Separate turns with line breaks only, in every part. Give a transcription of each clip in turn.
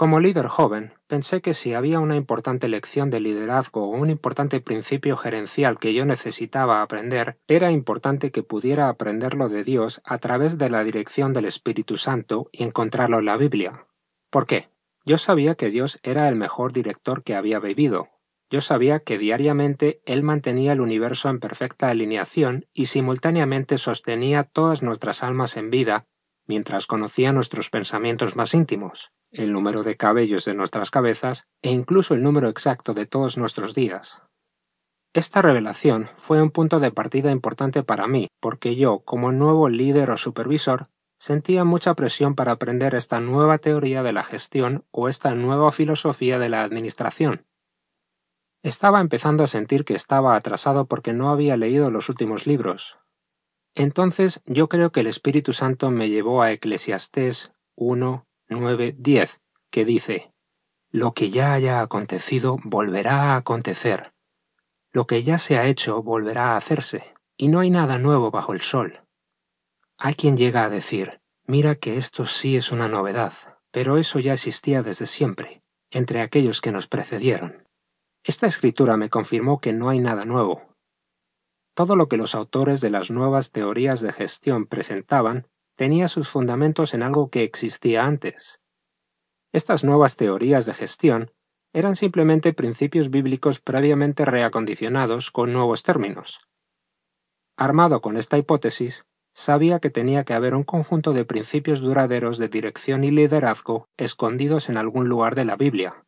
Como líder joven, pensé que si había una importante lección de liderazgo o un importante principio gerencial que yo necesitaba aprender, era importante que pudiera aprenderlo de Dios a través de la dirección del Espíritu Santo y encontrarlo en la Biblia. ¿Por qué? Yo sabía que Dios era el mejor director que había vivido. Yo sabía que diariamente Él mantenía el universo en perfecta alineación y simultáneamente sostenía todas nuestras almas en vida mientras conocía nuestros pensamientos más íntimos el número de cabellos de nuestras cabezas e incluso el número exacto de todos nuestros días. Esta revelación fue un punto de partida importante para mí, porque yo, como nuevo líder o supervisor, sentía mucha presión para aprender esta nueva teoría de la gestión o esta nueva filosofía de la administración. Estaba empezando a sentir que estaba atrasado porque no había leído los últimos libros. Entonces yo creo que el Espíritu Santo me llevó a Eclesiastés 1, 9.10, que dice, Lo que ya haya acontecido volverá a acontecer. Lo que ya se ha hecho volverá a hacerse, y no hay nada nuevo bajo el sol. Hay quien llega a decir, mira que esto sí es una novedad, pero eso ya existía desde siempre, entre aquellos que nos precedieron. Esta escritura me confirmó que no hay nada nuevo. Todo lo que los autores de las nuevas teorías de gestión presentaban tenía sus fundamentos en algo que existía antes. Estas nuevas teorías de gestión eran simplemente principios bíblicos previamente reacondicionados con nuevos términos. Armado con esta hipótesis, sabía que tenía que haber un conjunto de principios duraderos de dirección y liderazgo escondidos en algún lugar de la Biblia.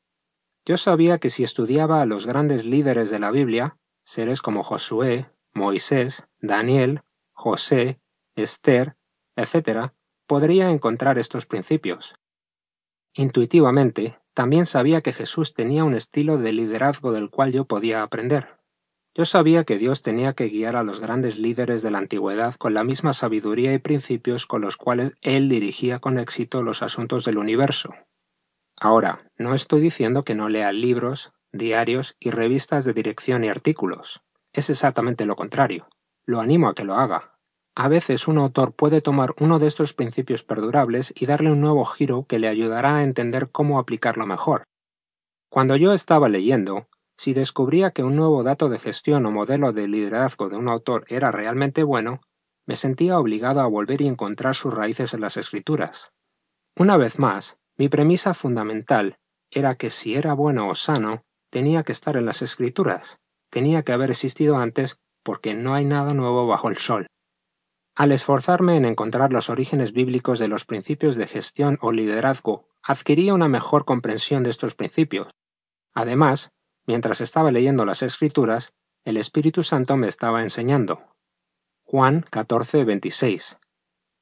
Yo sabía que si estudiaba a los grandes líderes de la Biblia, seres como Josué, Moisés, Daniel, José, Esther, etc., podría encontrar estos principios. Intuitivamente, también sabía que Jesús tenía un estilo de liderazgo del cual yo podía aprender. Yo sabía que Dios tenía que guiar a los grandes líderes de la antigüedad con la misma sabiduría y principios con los cuales Él dirigía con éxito los asuntos del universo. Ahora, no estoy diciendo que no lea libros, diarios y revistas de dirección y artículos. Es exactamente lo contrario. Lo animo a que lo haga, a veces un autor puede tomar uno de estos principios perdurables y darle un nuevo giro que le ayudará a entender cómo aplicarlo mejor. Cuando yo estaba leyendo, si descubría que un nuevo dato de gestión o modelo de liderazgo de un autor era realmente bueno, me sentía obligado a volver y encontrar sus raíces en las escrituras. Una vez más, mi premisa fundamental era que si era bueno o sano, tenía que estar en las escrituras, tenía que haber existido antes porque no hay nada nuevo bajo el sol. Al esforzarme en encontrar los orígenes bíblicos de los principios de gestión o liderazgo, adquiría una mejor comprensión de estos principios. Además, mientras estaba leyendo las Escrituras, el Espíritu Santo me estaba enseñando. Juan 14, 26.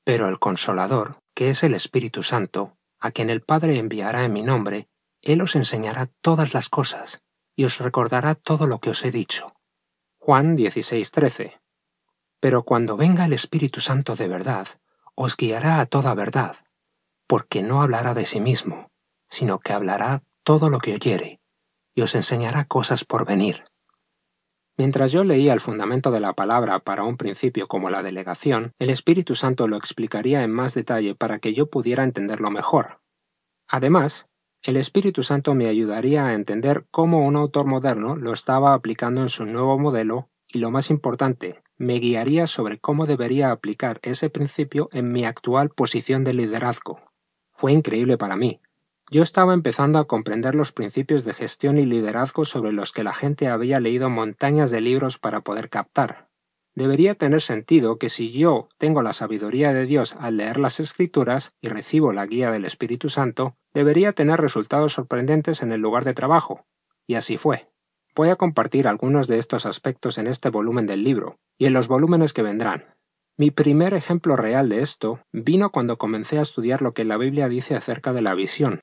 Pero el Consolador, que es el Espíritu Santo, a quien el Padre enviará en mi nombre, Él os enseñará todas las cosas, y os recordará todo lo que os he dicho. Juan 16, 13. Pero cuando venga el Espíritu Santo de verdad, os guiará a toda verdad, porque no hablará de sí mismo, sino que hablará todo lo que oyere, y os enseñará cosas por venir. Mientras yo leía el fundamento de la palabra para un principio como la delegación, el Espíritu Santo lo explicaría en más detalle para que yo pudiera entenderlo mejor. Además, el Espíritu Santo me ayudaría a entender cómo un autor moderno lo estaba aplicando en su nuevo modelo y lo más importante, me guiaría sobre cómo debería aplicar ese principio en mi actual posición de liderazgo. Fue increíble para mí. Yo estaba empezando a comprender los principios de gestión y liderazgo sobre los que la gente había leído montañas de libros para poder captar. Debería tener sentido que si yo tengo la sabiduría de Dios al leer las escrituras y recibo la guía del Espíritu Santo, debería tener resultados sorprendentes en el lugar de trabajo. Y así fue. Voy a compartir algunos de estos aspectos en este volumen del libro y en los volúmenes que vendrán. Mi primer ejemplo real de esto vino cuando comencé a estudiar lo que la Biblia dice acerca de la visión.